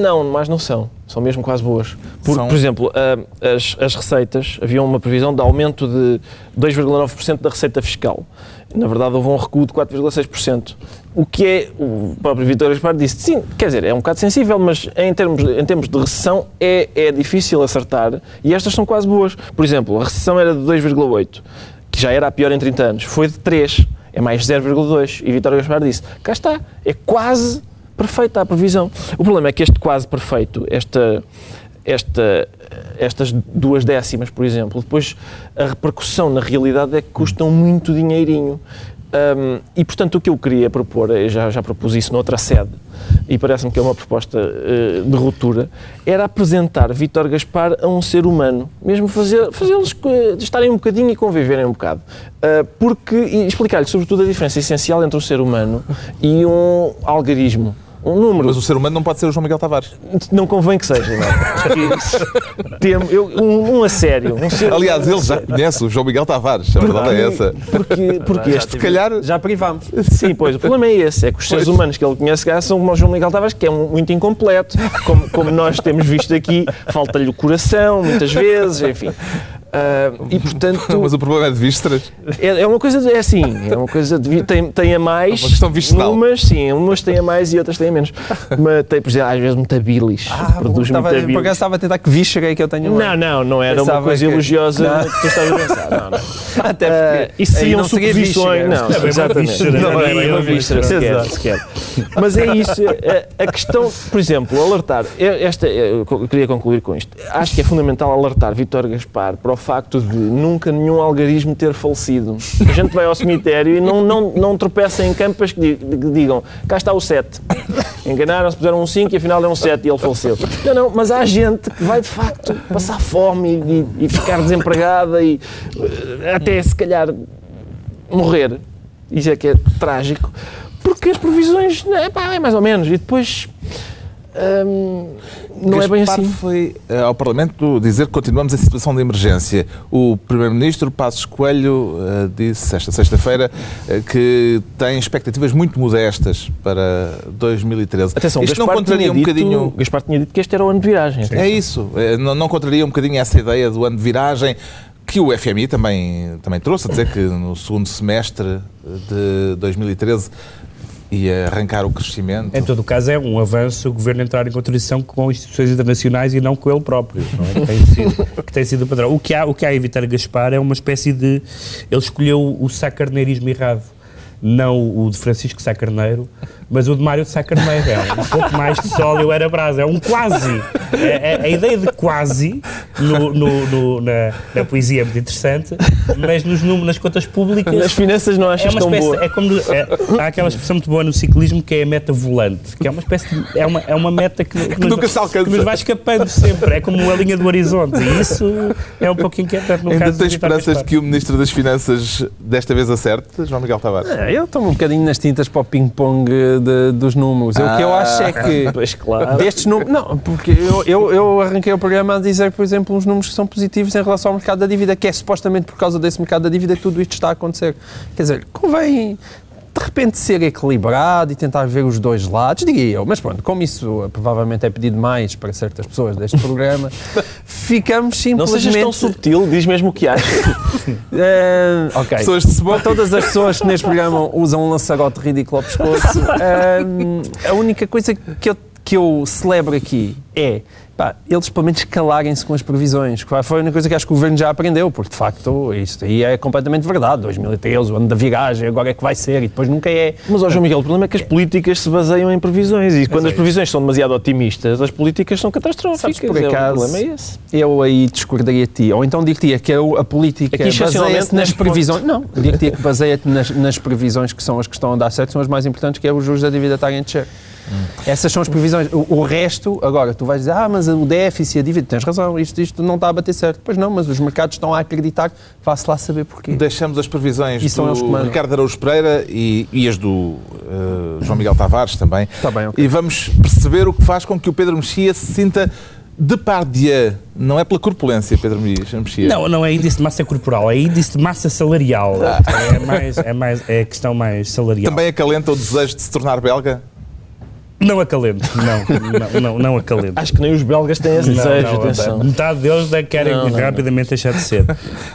Não, mas não são. São mesmo quase boas. Porque, São- por exemplo, ah, as, as receitas, havia uma previsão de aumento de 2,9% da receita fiscal. Na verdade, houve um recuo de 4,6%. O que é, o próprio Vitor Gaspar disse, sim, quer dizer, é um bocado sensível, mas em termos, em termos de recessão é, é difícil acertar e estas são quase boas. Por exemplo, a recessão era de 2,8%, já era a pior em 30 anos, foi de 3%, é mais 0,2%. E Vitor Gaspar disse, cá está, é quase perfeita a previsão. O problema é que este quase perfeito, esta, esta, estas duas décimas, por exemplo, depois a repercussão na realidade é que custam muito dinheirinho. Hum, e portanto o que eu queria propor, eu já, já propus isso noutra sede, e parece-me que é uma proposta eh, de ruptura, era apresentar Vítor Gaspar a um ser humano, mesmo fazê-los estarem um bocadinho e conviverem um bocado. Ah, porque, explicar-lhe sobretudo a diferença essencial entre um ser humano e um algarismo. Um número. Mas o ser humano não pode ser o João Miguel Tavares. Não convém que seja, não é? Temo, eu, um, um a sério. Um ser Aliás, ele já conhece o João Miguel Tavares. A verdade é essa. Porque, porque este Se calhar. Já privámos. Sim, pois, o problema é esse, é que os seres humanos que ele conhece cá são como o João Miguel Tavares, que é um- muito incompleto, como, como nós temos visto aqui, falta-lhe o coração, muitas vezes, enfim. Ah, e portanto, Mas o problema é de vísceras. é, é uma coisa, de, é assim, é uma coisa de, tem, tem a mais, É uma questão visceral. umas sim, umas têm a mais e outras têm a menos. Mas tem, por exemplo, às vezes muita bilis, produz estava, muita por acaso estava a tentar que víscera que eu tenho Não, não, não era uma coisa que- elogiosa Não. que tu estavas a pensar. Não, não. Até Ah, porque isso aí seriam não seria suposições. Não, É uma exatamente. Não não é é uma uma víscera víscera. sequer, sequer. Mas é isso. A, a questão, por exemplo, alertar. Esta, eu queria concluir com isto. Acho que é fundamental alertar Vítor Gaspar para o facto de nunca nenhum algarismo ter falecido. A gente vai ao cemitério e não, não, não tropeça em campas que di- que digam cá está o 7. Enganaram-se, puseram um 5 e afinal é um 7 e ele faleceu. Não, não, mas há gente que vai de facto passar fome e, e- ficar desempregada e eh, até se calhar morrer. Isso é que é trágico. Porque as previsões, é, pá, é mais ou menos. E depois. Hum, não é bem Gaspar assim. foi eh, ao Parlamento dizer que continuamos em situação de emergência. O Primeiro-Ministro Passos Coelho eh, disse esta sexta-feira eh, que tem expectativas muito modestas para 2013. Atenção, Isto não Gaspar contraria tinha um dito, bocadinho. Gaspar tinha dito que este era o ano de viragem. É isso. Eh, Não, não contraria um bocadinho essa ideia do ano de viragem que o FMI também, também trouxe, a dizer que no segundo semestre de 2013 ia arrancar o crescimento. Em todo o caso, é um avanço o governo entrar em contradição com instituições internacionais e não com ele próprio, é? que, tem sido, que tem sido o padrão. O que, há, o que há a evitar Gaspar é uma espécie de. Ele escolheu o sacarneirismo errado. Não o de Francisco Sá Carneiro, mas o de Mário de Sá Carneiro. É um pouco mais de sol eu era brasa. É um quase. É- é- a ideia de quase no, no- no- na, na poesia é muito interessante, mas nos números, nas contas públicas. Nas finanças não É achas uma tão espécie, boa. é como é, há aquela expressão muito boa no ciclismo que é a meta volante, que é uma espécie de, é uma, é uma meta que, que, nos, nunca se alcança. que nos vai escapando sempre, é como a linha do horizonte e isso é um pouco inquietante no Ainda caso Vitor esperanças Gaspar. que o Ministro das Finanças desta vez acerte, João Miguel Tavares? É, eu estou um bocadinho nas tintas para o ping-pong de- dos números. O que eu Ah. acho é que. Pois claro. Destes números. Não, porque eu, eu, eu arranquei o programa a dizer, por exemplo, uns números que são positivos em relação ao mercado da dívida, que é supostamente por causa desse mercado da dívida que tudo isto está a acontecer. Quer dizer, convém de repente ser equilibrado e tentar ver os dois lados, diria eu. Mas pronto, como isso eh, provavelmente é pedido mais para certas pessoas deste programa, ficamos Não simplesmente. sejas tão subtil, diz mesmo o que achas. Eh, ok. Pessoas de cebola. Todas as pessoas que neste programa usam um lançarote ridículo ao pescoço. Ahm, a única coisa que eu, que eu celebro aqui é pá, eles pelo menos calarem-se com as previsões. que Foi a única coisa que acho que o governo já aprendeu, porque de facto isto aí é completamente verdade. 2013, o ano da viragem, agora é que vai ser e depois nunca é. Mas, ó João Miguel, o problema é que as políticas se baseiam em previsões e quando as previsões são demasiado otimistas, as políticas são catastróficas. Sabes, por É, acaso, O problema é esse. Eu aí discordaria de ti. Ou então dir-te-ia que eu- a política baseia-se nas previsões. Não, dir-te-ia que baseia-te nas, nas previsões que são as que estão a dar certo, são as mais importantes, que é os juros da dívida estarem a descer. Essas são as previsões. O, o resto, agora, tu vais dizer, ah, mas o déficit, a dívida, tens razão, isto, isto não está a bater certo. Pois não, mas os mercados estão a acreditar, vá-se lá saber porquê. Deixamos as previsões E são eles que do. Ricardo Araújo Pereira e, e as do eh, João Miguel Tavares também. Tá bem, ok. E vamos perceber o que faz com que o Pedro Mexia se sinta Depardieu. Não é pela corpulência, Pedro Mexia. Não, não é índice de massa corporal, é índice de massa salarial. É, mais, é, mais, é a questão mais salarial. Também acalenta o desejo de se tornar belga? Não acalento, não, não, não, não acalento. Acho que nem os belgas têm esse Não, desejo, não, atenção. Metade deles da- querem Não, não, rapidamente deixar de ser.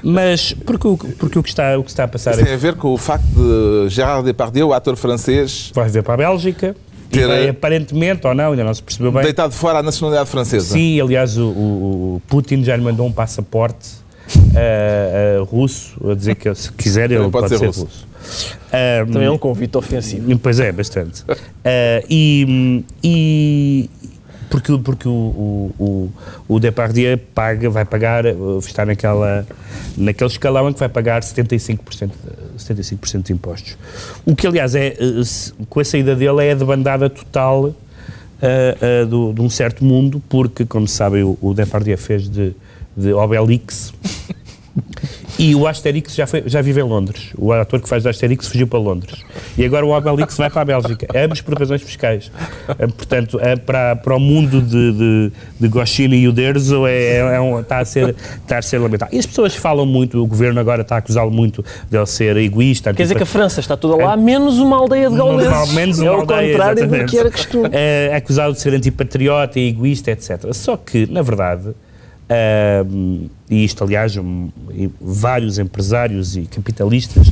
Mas porque, o- porque o, que está, o que está a passar Isso é tem a ver com o facto de Gérard Depardieu, o ator francês, vai ver para a Bélgica e Ter- vai, aparentemente, ou não, ainda não se percebeu bem. deitado fora a nacionalidade francesa. Sim, aliás, o- o Putin já lhe mandou um passaporte ah, ah, russo a dizer que se quiser ele pode, ser, russo. Ah, Também é um convite ofensivo. E, Pois é, bastante. Ah, e, e porque, porque o, o, o, o Depardieu paga, vai pagar, uh, está naquela, naquele escalão em que vai pagar 75%, de- 75 de impostos. O que, aliás, é, uh, se- com a saída dele é a debandada total uh, uh, do, de um certo mundo, porque, como se sabe, o, o Depardieu fez de, de Obelix, e o Asterix já, foi, já vive em Londres. O ator que faz de Asterix fugiu para Londres. E agora o Obelix vai para a Bélgica. Ambos por razões fiscais. Eh, Portanto, eh, para, para o mundo de, de, de Goscinny e o Derzo é, é um- está, a ser, está a ser lamentável. E as pessoas falam muito, o governo agora está a acusá-lo muito de ele ser egoísta. Quer dizer que a França está toda lá, menos uma aldeia de gauleses. Menos uma é o aldeia, contrário do exatamente. que era costume. É acusado de ser antipatriota egoísta, etc. Só que, na verdade, ahm, e isto, aliás, um, e vários empresários e capitalistas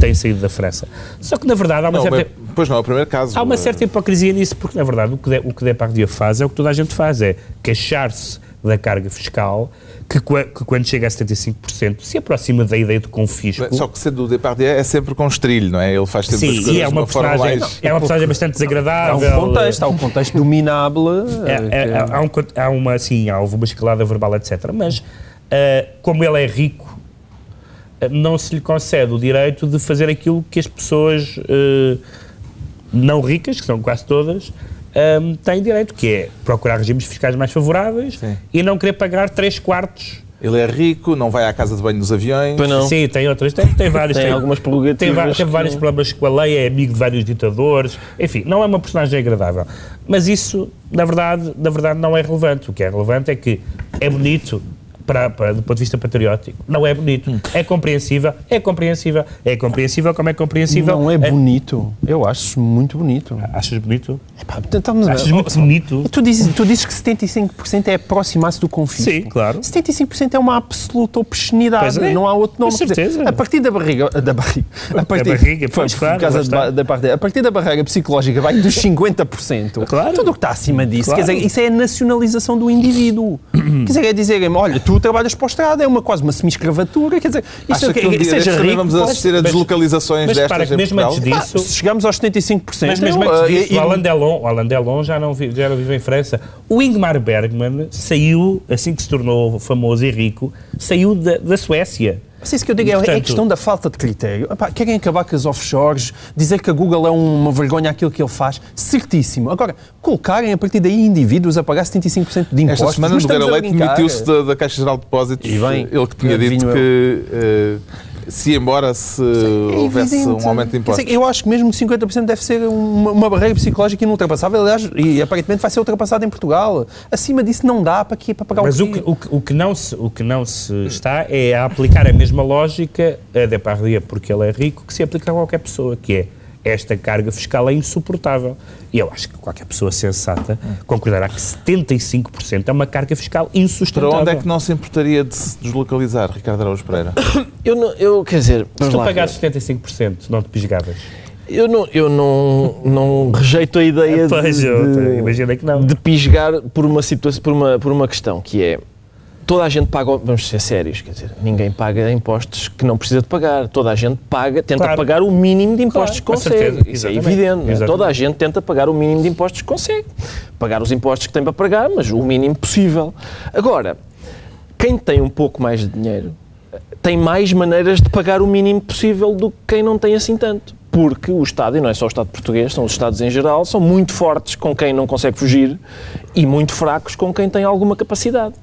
têm saído da França. Só que, na verdade, há uma Não, certa... mas- pois não, é o primeiro caso. Há uma certa hipocrisia nisso, porque na verdade o que, de, o que Depardieu faz é o que toda a gente faz, é queixar-se da carga fiscal, que, que quando chega a 75% se aproxima da ideia de confisco. Só que sendo o Depardieu é sempre com estrilho, não é? Ele faz sempre as Sim, coisas e é de uma, uma personagem, mais... é uma personagem bastante Há desagradável. um contexto, há um contexto dominable. É, eh, é, que- há, um há uma, sim, há uma escalada verbal, etc. Mas, ah, como ele é rico, ah, não se lhe concede o direito de fazer aquilo que as pessoas ah, não ricas, que são quase todas, ah, têm direito, que é procurar regimes fiscais mais favoráveis Sim. e não querer pagar 3 quartos. Ele é rico, não vai à casa de banho nos aviões. Pois não. Sim, tem outras, tem, tem vários. Tem algumas prerrogativas Tem, tem que- vários problemas com a lei, é amigo de vários ditadores, enfim, não é uma personagem agradável. Mas isso, na verdade, na verdade, não é relevante. O que é relevante é que é bonito. Para, para, do ponto de vista patriótico, não é bonito. É compreensível, é compreensível, é compreensível como é compreensível. Não é bonito. Eu acho muito bonito. Achas bonito? Estamos a- Achas muito bonito? Tu dizes, tu dizes que 75% é aproximar-se do confisco. Sim, claro. 75% é uma absoluta obscenidade. É. Não há outro nome. Com Quer dizer, certeza. a partir da barriga. Da barriga. A partir, barriga, pois, por claro, da parte, a partir da barreira psicológica vai dos 50%. Claro. Tudo o que está acima disso. Claro. Quer dizer, isso é a nacionalização do indivíduo. quer dizer, é dizer olha, tu trabalhas para o Estado, é uma, quase uma semi-escravatura. Quer dizer, isto Acha que um dia seja rico. vamos assistir a mas- deslocalizações mas destas para que em mesmo antes Pá, disso, se chegamos aos 75%. Mas mesmo antes eh, disso, e- o Alain Delon, o Alain Delon já não vive, já não vive em França. O Ingmar Bergman saiu, assim que se tornou famoso e rico, saiu da, da Suécia. Mas isso que eu digo é- é, Portanto- questão da falta de critério. Epá, querem acabar com as offshores, dizer que a Google é uma vergonha aquilo que ele faz, certíssimo. Agora, colocarem a partir daí indivíduos a pagar 75% de impostos. Esta semana, Nogueira a Leite demitiu-se da, da Caixa Geral de Depósitos. E bem, ele que tinha dito adivinho que eh, se embora se É houvesse evidente. um aumento de impostos. dizer, eu acho que mesmo que 50% deve ser uma, uma barreira psicológica inultrapassável, aliás, e aparentemente vai ser ultrapassada em Portugal. Acima disso não dá para, quê? para pagar Mas o que, o, que, o, que não se, o que não se está é a aplicar a mesma lógica a Depardieu, porque ele é rico, que se aplica a qualquer pessoa, que é esta carga fiscal é insuportável. E eu acho que qualquer pessoa sensata concordará que 75% é uma carga fiscal Para insustentável. onde é que não se importaria de se deslocalizar, Ricardo Araújo Pereira? Eu, não, eu quer dizer, Se tu pagasses ver. 75%, não te pisgavas. eu não, eu não, não rejeito a ideia Pois, de, eu de- imaginei que não. de pisgar por uma situação, por uma, por uma questão que é toda a gente paga, vamos ser sérios, quer dizer, ninguém paga impostos que não precisa de pagar. Toda a gente paga, tenta Claro. pagar o mínimo de impostos Claro, que consegue. certeza, Isso é evidente. é? Exatamente. Toda a gente tenta pagar o mínimo de impostos que consegue. Pagar os impostos que tem para pagar, mas o mínimo possível. Agora, quem tem um pouco mais de dinheiro tem mais maneiras de pagar o mínimo possível do que quem não tem assim tanto. porque o Estado, e não é só o Estado português, são os Estados em geral, são muito fortes com quem não consegue fugir e muito fracos com quem tem alguma capacidade.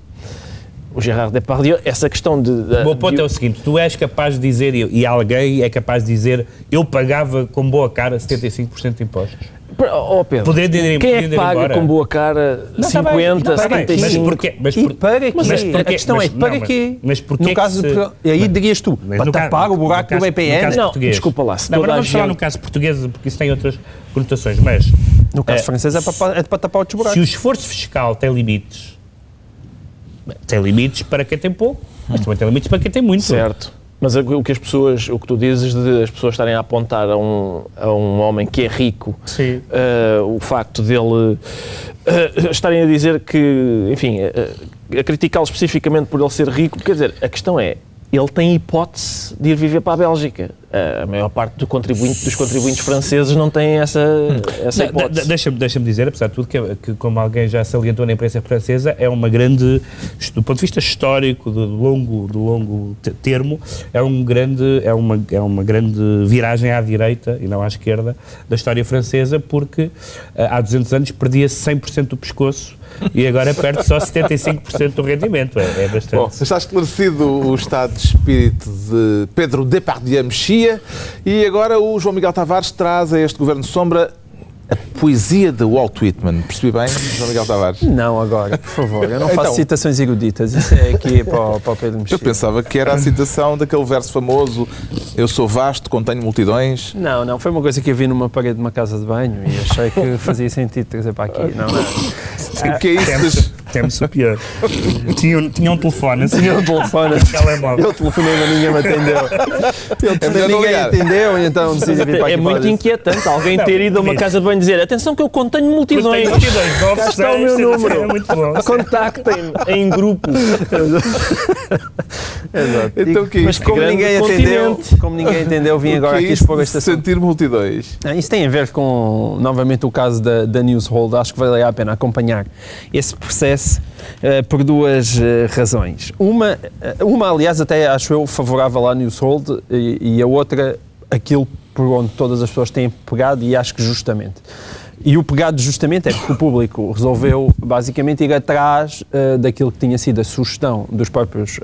O Gerard Depardieu, essa questão de... de O meu ponto de- é o seguinte: tu és capaz de dizer, e e alguém é capaz de dizer, eu pagava com boa cara 75% de impostos. Oh, Pedro, Poder de- quem é poder que ir paga embora? com boa cara Não, tá bem, 50, tá bem, 75? Mas porquê? Mas E por- para quê? Mas a porquê? questão Mas- é, para não, mas- quê? mas porquê no caso, se- de- e aí dirias tu, Mas para no ca- tapar o buraco caso- do BPN? Não, português. desculpa lá, se Não, mas não a vamos falar no caso português, porque isso tem outras conotações, mas No caso É, francês é para, é para tapar outros buracos. se o esforço fiscal tem limites, tem limites para quem tem pouco, mas também tem limites para quem tem muito. Certo. Mas o que as pessoas, o que tu dizes de as pessoas estarem a apontar a um, a um homem que é rico, eh, o facto dele eh, estarem a dizer que, enfim, eh, a criticá-lo especificamente por ele ser rico, quer dizer, a questão é, ele tem hipótese de ir viver para a Bélgica. A maior parte do contribuinte, dos contribuintes franceses não tem essa, essa hipótese. Deixa-me deixa dizer, apesar de tudo, que, que, como alguém já salientou na imprensa francesa, é uma grande, do ponto de vista histórico, do longo, do longo te- termo, é, um grande, é, uma, é uma grande viragem à direita e não à esquerda da história francesa, porque eh, há 200 anos perdia-se 100% do pescoço e agora perde só 75% do rendimento. É, é bastante. Bom, está esclarecido o estado de espírito de Pedro Depardieu Mexia e agora o João Miguel Tavares traz a este Governo Sombra a poesia de Walt Whitman. Percebi bem, João Miguel Tavares? Não, agora, por favor. Eu não faço Então. citações eruditas. Isso é aqui para, o- para o Pedro Eu Mexia. pensava que era a citação daquele verso famoso Eu sou vasto, contenho multidões. Não, não, foi uma coisa que eu vi numa parede de uma casa de banho e achei que fazia sentido trazer para aqui. Não, não. O que é isso? Temos, o pior. Tinha, um- tinha um telefone, assim, Tinha um telefone. um telemóvel. Eu telefonei, mas ninguém me atendeu. Eu É telefonei, não ninguém ligar. atendeu e então decidi vir para aqui. É muito inquietante alguém ter ido a uma Não, casa de banho dizer atenção que eu contenho multidões. Tenho multidões, Cá está o meu 9, número. É muito bom. Contactem-me em grupo. Exato. Então, que Mas como ninguém continente. como ninguém entendeu, vim agora aqui expor assunto. sentir multidões. Ah, Isso tem a ver com, novamente, o caso da, da Newshold. Acho que vale a pena acompanhar esse processo eh, por duas eh, razões. Uma, eh, uma, aliás, até acho eu favorável à Newshold e, e a outra, aquilo por onde todas as pessoas têm pegado e acho que justamente. E o pegado justamente é porque o público resolveu basicamente ir atrás eh, daquilo que tinha sido a sugestão dos próprios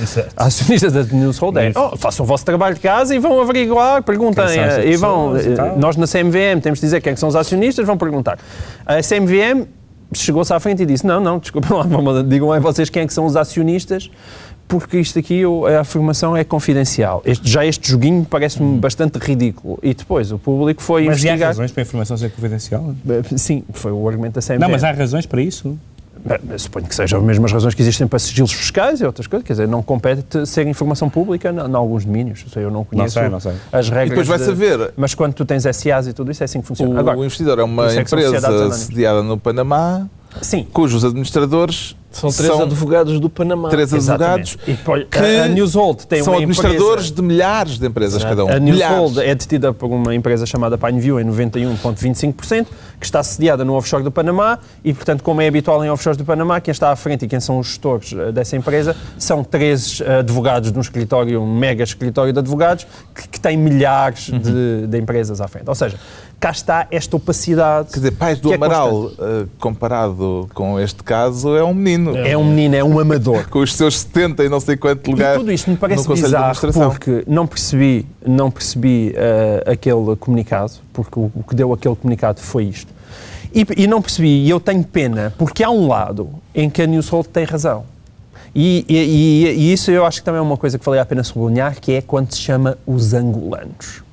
Exato. acionistas da Newshold. Isso. oh, façam o vosso trabalho de casa e vão averiguar, perguntem. Eh, e vão, nós na CMVM temos de dizer quem é são os acionistas, vão perguntar. A CMVM chegou-se à frente e disse: Não, não, desculpem lá, digam aí vocês quem é que são os acionistas, porque isto aqui, a afirmação é confidencial. Este- já este joguinho parece-me bastante ridículo. E depois o público foi Mas e há investigar. razões para a informação ser confidencial? Eh, Sim, foi o argumento da CMVM. Não, mas há razões para isso? Bem, eu Suponho que sejam as mesmas razões que existem para sigilos fiscais e outras coisas. Quer dizer, não compete ser informação pública em alguns domínios. Eu não conheço sei, não sei. as regras. E depois vai de- saber. Mas quando tu tens SAs e tudo isso, é assim que funciona. O Agora, investidor é uma é empresa sediada no Panamá, sim. cujos administradores São três advogados do Panamá. três advogados Exatamente. Depois, que a, a Newshold tem são administradores empresa, de milhares de empresas cada um. A. Newshold é detida por uma empresa chamada Pineview em 91,25%, que está sediada no offshore do Panamá e, portanto, como é habitual em offshores do Panamá, quem está à frente e quem são os gestores eh, dessa empresa são três eh, advogados de um escritório, um mega escritório de advogados, que, que tem milhares Uhum. de, de empresas à frente. Ou seja, cá está esta opacidade. Quer dizer, Pais do é Amaral, eh, comparado com este caso, é um menino. É um menino, é um amador. Com os seus 70 e não sei quanto E lugares tudo isto me parece bizarro porque não percebi, não percebi eh, aquele comunicado, porque o, o que deu aquele comunicado foi isto. E, e não percebi, e eu tenho pena, porque há um lado em que a Newshold tem razão. E, e- e- e isso eu acho que também é uma coisa que valeu a pena sublinhar, que é quando se chama os angolanos.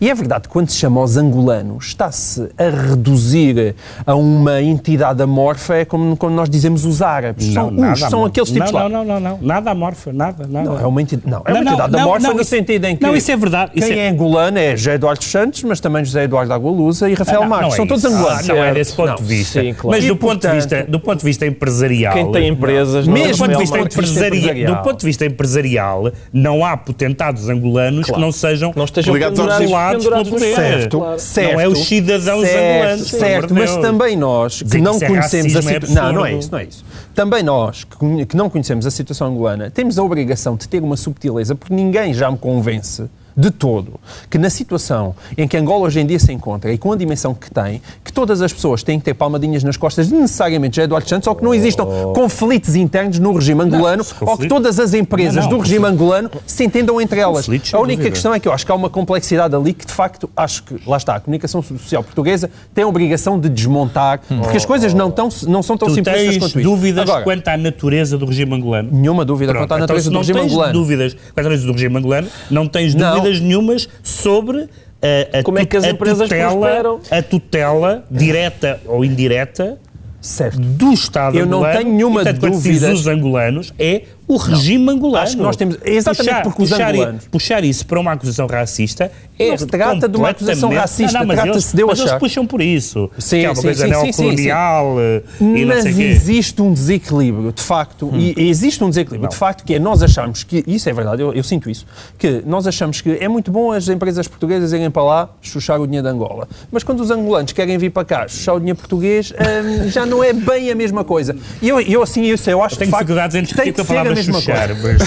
E é verdade que quando se chama os angolanos, está-se a reduzir a uma entidade amorfa, é como quando nós dizemos os árabes. são os, são aqueles tipos não, lá. Não, não, não, não. Nada amorfa, nada, nada. Não, é uma entidade, não, é Não, uma não, entidade não, amorfa não, no isso- sentido em que não, isso é verdade, quem é... é- angolano é José Eduardo Santos, mas também José Eduardo Agualusa e Rafael Ah, não, Marques. não é São todos angolanos. Ah, não é desse ponto Não. de vista. sim, claro. Mas E, do ponto, de vista, do ponto de vista empresarial... Quem tem empresas não Mesmo do ponto, de vista é empresarial, empresarial. do ponto de vista empresarial, não há potentados angolanos que não sejam Não estejam Ligados aos pendurados pelo no poder. Certo, claro. certo. Não é os cidadãos certo, angolanos, Certo, mas também nós que que não é conhecemos a racismo é situação. não, não é isso, não é isso. Também nós que, que não conhecemos a situação angolana temos a obrigação de ter uma subtileza, porque ninguém já me convence de todo, que na situação em que Angola hoje em dia se encontra e com a dimensão que tem, que todas as pessoas têm que ter palmadinhas nas costas necessariamente já Eduardo Santos, ou que não existam conflitos internos no regime angolano, Não, ou que todas as empresas Não, não, do regime angolano se entendam entre elas. A única dúvida. questão é que eu acho que há uma complexidade ali que, de facto, acho que, lá está, a comunicação social portuguesa tem a obrigação de desmontar, porque as coisas não, tão, não são tão Tu simplistas tens quanto isso. dúvidas Agora, quanto à natureza do regime angolano? Nenhuma dúvida Pronto, quanto à então, natureza se do não regime tens angolano. dúvidas quanto à natureza do regime angolano, não tens Não. Dúvidas nenhumas sobre a, a Como é que as a empresas prosperam? a tutela, direta ou indireta, Certo. do Estado Eu não angolano. tenho nenhuma e, portanto, dúvida- os angolanos, é o regime angolano. Acho que nós temos- exatamente porque os puxar, angolanos- Puxar isso para uma acusação racista é Não se trata de uma acusação racista, Não, não, mas trata-se de eu mas eles puxam por isso. Sim, que é uma sim, coisa sim, sim, sim, sim. neocolonial eh, Mas existe um desequilíbrio, de facto, e e existe um desequilíbrio, de facto, que é nós achamos que, isso é verdade, eu, eu sinto isso, que nós achamos que é muito bom as empresas portuguesas irem para lá chuchar o dinheiro de Angola. Mas quando os angolanos querem vir para cá chuchar o dinheiro português, hum, já não é bem a mesma coisa. E eu, eu assim, eu, sei, eu acho Tenho de facto, dificuldades em tem que ser a palavra mesma chuchar, coisa.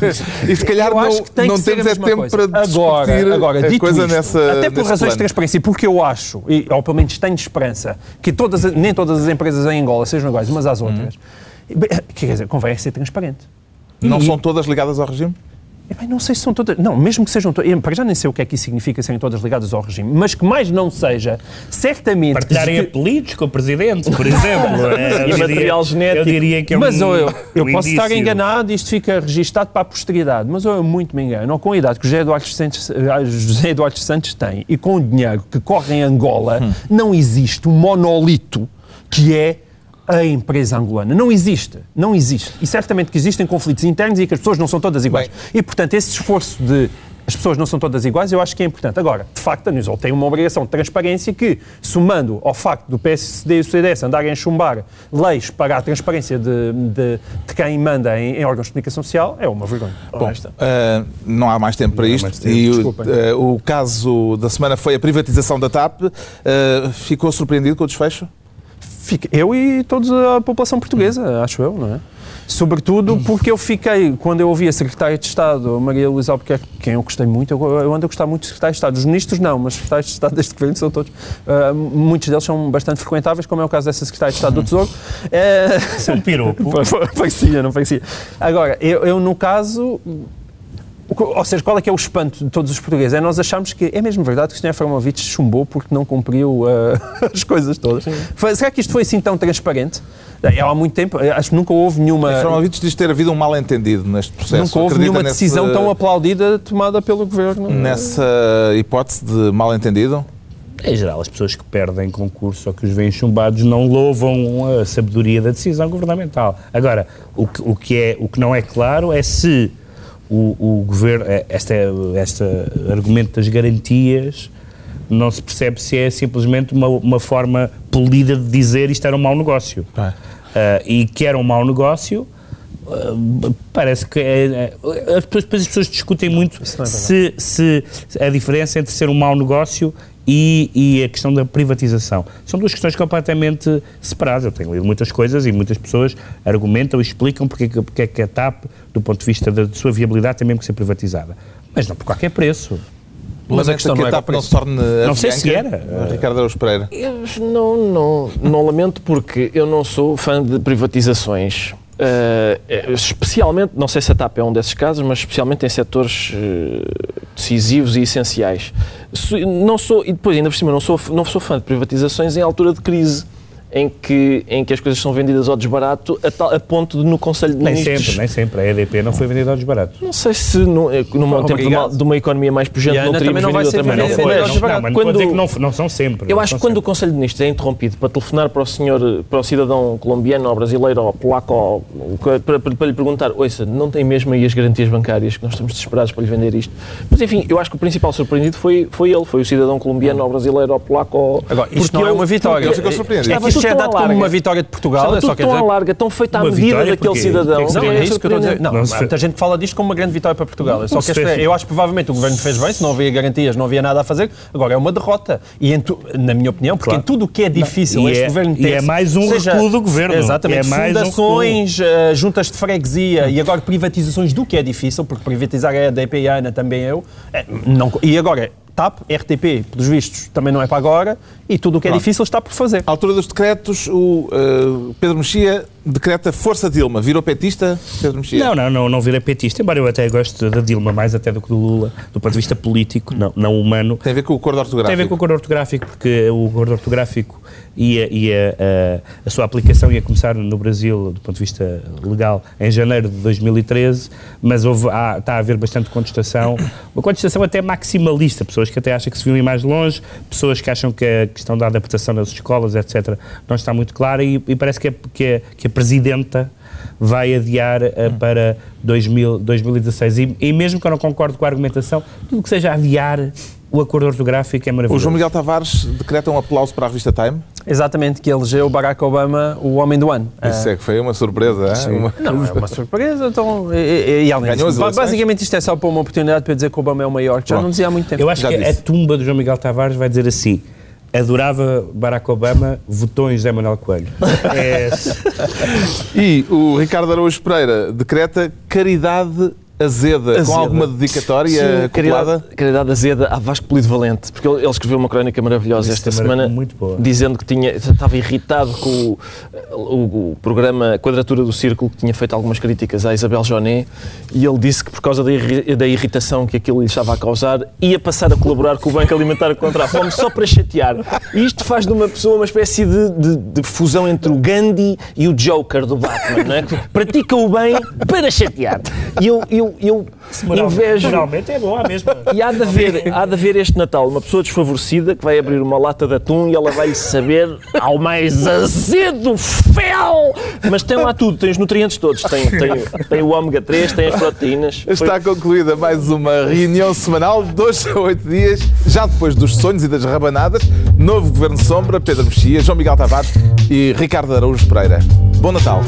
mas... Tem- E se calhar eu não, acho que tem não que ser temos é tempo coisa. para discutir agora, agora, a coisa isto, nessa até por razões de plano. transparência, porque eu acho, e, ou pelo menos tenho esperança, que todas, as- nem todas as empresas em Angola sejam iguais umas às outras, quer dizer, convém ser transparente. Não E- são todas ligadas ao regime? Não sei se são todas. Não, mesmo que sejam todas. Para já nem sei o que é que isso significa serem todas ligadas ao regime, mas que mais não seja, certamente. Partilharem que- apelidos com o Presidente, por exemplo. É, E material diria- genético. Eu diria que é um Mas ou eu, eu um posso estar indício. enganado e isto fica registado para a posteridade, mas ou eu muito me engano, ou com a idade que José Eduardo Santos, eh, José Eduardo Santos tem e com o dinheiro que corre em Angola, Hum. não existe um monolito que é a empresa angolana. Não existe. Não existe. E certamente que existem conflitos internos e que as pessoas não são todas iguais. E, portanto, esse esforço de as pessoas não são todas iguais, eu acho que é importante. Agora, de facto, a Newsol tem uma obrigação de transparência que, somando ao facto do PSD e o CDS andarem a chumbar leis para a transparência de, de- de quem manda em, em órgãos de comunicação social, é uma vergonha. Bom, ah, não há mais tempo para isto. mais tempo, e o, ah, o caso da semana foi a privatização da TAP. Ah, ficou surpreendido com o desfecho? Fica- eu e toda a população portuguesa, acho eu, não é? Sobretudo porque eu fiquei, quando eu ouvi a Secretária de Estado, Maria Luísa Albuquerque, quem eu gostei muito, eu, eu ando a gostar muito dos Secretários de Estado. Os ministros não, mas os Secretários de Estado deste governo são todos. ah, muitos deles são bastante frequentáveis, como é o caso dessa Secretária de Estado do Tesouro. Eh, Isso é um piropo. parecia, não parecia. Agora, eu, eu, no caso. O Ou seja, qual é que é o espanto de todos os portugueses? É nós achamos que é mesmo verdade que o Sr. Framovich chumbou porque não cumpriu ah, as coisas todas. Foi- será que isto foi assim tão transparente? É, Há muito tempo, eh, acho que nunca houve nenhuma. Eframovich diz ter havido um mal-entendido neste processo. Nunca houve Acredita nenhuma nesse- decisão tão aplaudida tomada pelo governo. Nessa hipótese de mal-entendido? Em geral, as pessoas que perdem concurso ou que os veem chumbados não louvam a sabedoria da decisão governamental. Agora, o que, o que, é, o que não é claro é se o, o governo, eh, este, este argumento das garantias, não se percebe se é simplesmente uma, uma forma polida de dizer isto era um mau negócio. É. Ah, e que era um mau negócio, ah, parece que é- as, pessoas, depois as pessoas discutem muito é se, se a diferença entre ser um mau negócio e, e a questão da privatização. São duas questões completamente separadas. Eu tenho lido muitas coisas e muitas pessoas argumentam e explicam porque, é que- porque é que a TAP, do ponto de vista da, de sua viabilidade, tem mesmo que ser privatizada. Mas não por qualquer preço. Mas a questão que não a é TAP não se torne Não sei se era. Ricardo Araújo Pereira. Eu não, não, não lamento porque eu não sou fã de privatizações. Eh, especialmente, não sei se a TAP é um desses casos, mas especialmente em setores eh, decisivos e essenciais. Se- Não sou, e depois, ainda por cima, não sou, não sou fã de privatizações em altura de crise, em que, em que as coisas são vendidas ao desbarato a, tal- a ponto de no Conselho de Nem Ministros... sempre, nem sempre. A EDP não foi vendida aos baratos. Não sei se no, eh, num tempo de uma, de uma economia mais pujante não teríamos não vendido ser outra maneira. aos Mas baratos. não, mas quando- não dizer que não, não são sempre. eu não acho que quando o sempre. Conselho de Ministros é interrompido para telefonar para o senhor, para o cidadão colombiano, ou brasileiro, ou polaco, ou, para, para- para lhe perguntar, ouça, não tem mesmo aí as garantias bancárias que nós estamos desesperados para lhe vender isto. Mas enfim, eu acho que o principal surpreendido foi, foi ele, foi o cidadão colombiano, ou brasileiro, ou polaco, ou... Agora, isto porque não é uma vitória. Ele ficou surpreendido. É que isto é dado como larga. uma vitória de Portugal. Estava eu só tão à dizer- larga, tão feita à Uma medida vitória daquele porque- cidadão. Não, Não, é isso que eu estou a dizer. Não, Não muita gente fala disto como uma grande vitória para Portugal. Eu só Não fez. dizer, eu acho que provavelmente o governo fez bem, se não havia garantias, não havia nada a fazer. Agora é uma derrota. E em tu- na minha opinião, porque Claro. em tudo o que é difícil E este é- governo e tem. é mais um recuo do governo. Exatamente. É mais um Fundações, eh, juntas de freguesia e agora privatizações do que é difícil, porque privatizar é a DP e a ANA também eu. É, não, e agora, TAP, RTP, pelos vistos, também não é para agora. E tudo o que é Pronto. difícil está por fazer. À altura dos decretos, o eh, Pedro Mexia decreta Força Dilma. Virou petista, Pedro Mexia? Não, não, não, não vira petista, embora eu até goste da Dilma mais até do que do Lula, do ponto de vista político, não, não humano. Tem a ver com o acordo ortográfico. Tem a ver com o acordo ortográfico, porque o acordo ortográfico e, a, e a, a- a sua aplicação ia começar no Brasil, do ponto de vista legal, em janeiro de 2013, mas houve, há- está a haver bastante contestação, uma contestação até maximalista, pessoas que até acham que se viam ir mais longe, pessoas que acham que a questão da adaptação nas escolas, etc., não está muito clara e, e parece que a, que, a, que a Presidenta vai adiar eh, para 2000, 2016. E, e mesmo que eu não concordo com a argumentação, tudo que seja adiar o acordo ortográfico é O maravilhoso. João Miguel Tavares decreta um aplauso para a revista Time. Exatamente, que elegeu Barack Obama o homem do ano. Isso é que foi uma surpresa. hein? Uma- Não, é uma surpresa. Então, e, e, e, além disso, basicamente isto é só para uma oportunidade para dizer que Obama é o maior, que já Pronto. não dizia há muito tempo. Eu acho Já que disse. a tumba do João Miguel Tavares vai dizer assim: adorava Barack Obama, votou em José Manuel Coelho. É, E o Ricardo Araújo Pereira decreta caridade azeda, Azeda. com alguma dedicatória Sim, caridade, caridade azeda a Vasco Polido Valente, porque ele, ele escreveu uma crónica maravilhosa Isso esta era semana, muito boa. dizendo que tinha, estava irritado com o, o- o programa Quadratura do Círculo, que tinha feito algumas críticas à Isabel Joné, e ele disse que por causa da, irri- da irritação que aquilo lhe estava a causar, ia passar a colaborar com o Banco Alimentar contra a Fome só para chatear. E isto faz de uma pessoa uma espécie de, de- de fusão entre o Gandhi e o Joker do Batman, não é? Que pratica o bem para chatear. E eu, eu, eu invejo... Moralmente é bom, a mesma. E há de, haver, há de haver este Natal uma pessoa desfavorecida que vai abrir uma lata de atum e ela vai-lhe saber ao mais azedo fel. Mas tem lá tudo, tem os nutrientes todos. Tem, tem, tem o ômega 3, tem as proteínas. Foi- Está concluída mais uma reunião semanal de dois a oito dias, já depois dos sonhos e das rabanadas. Novo Governo Sombra, Pedro Mexia, João Miguel Tavares e Ricardo Araújo Pereira. Bom Natal.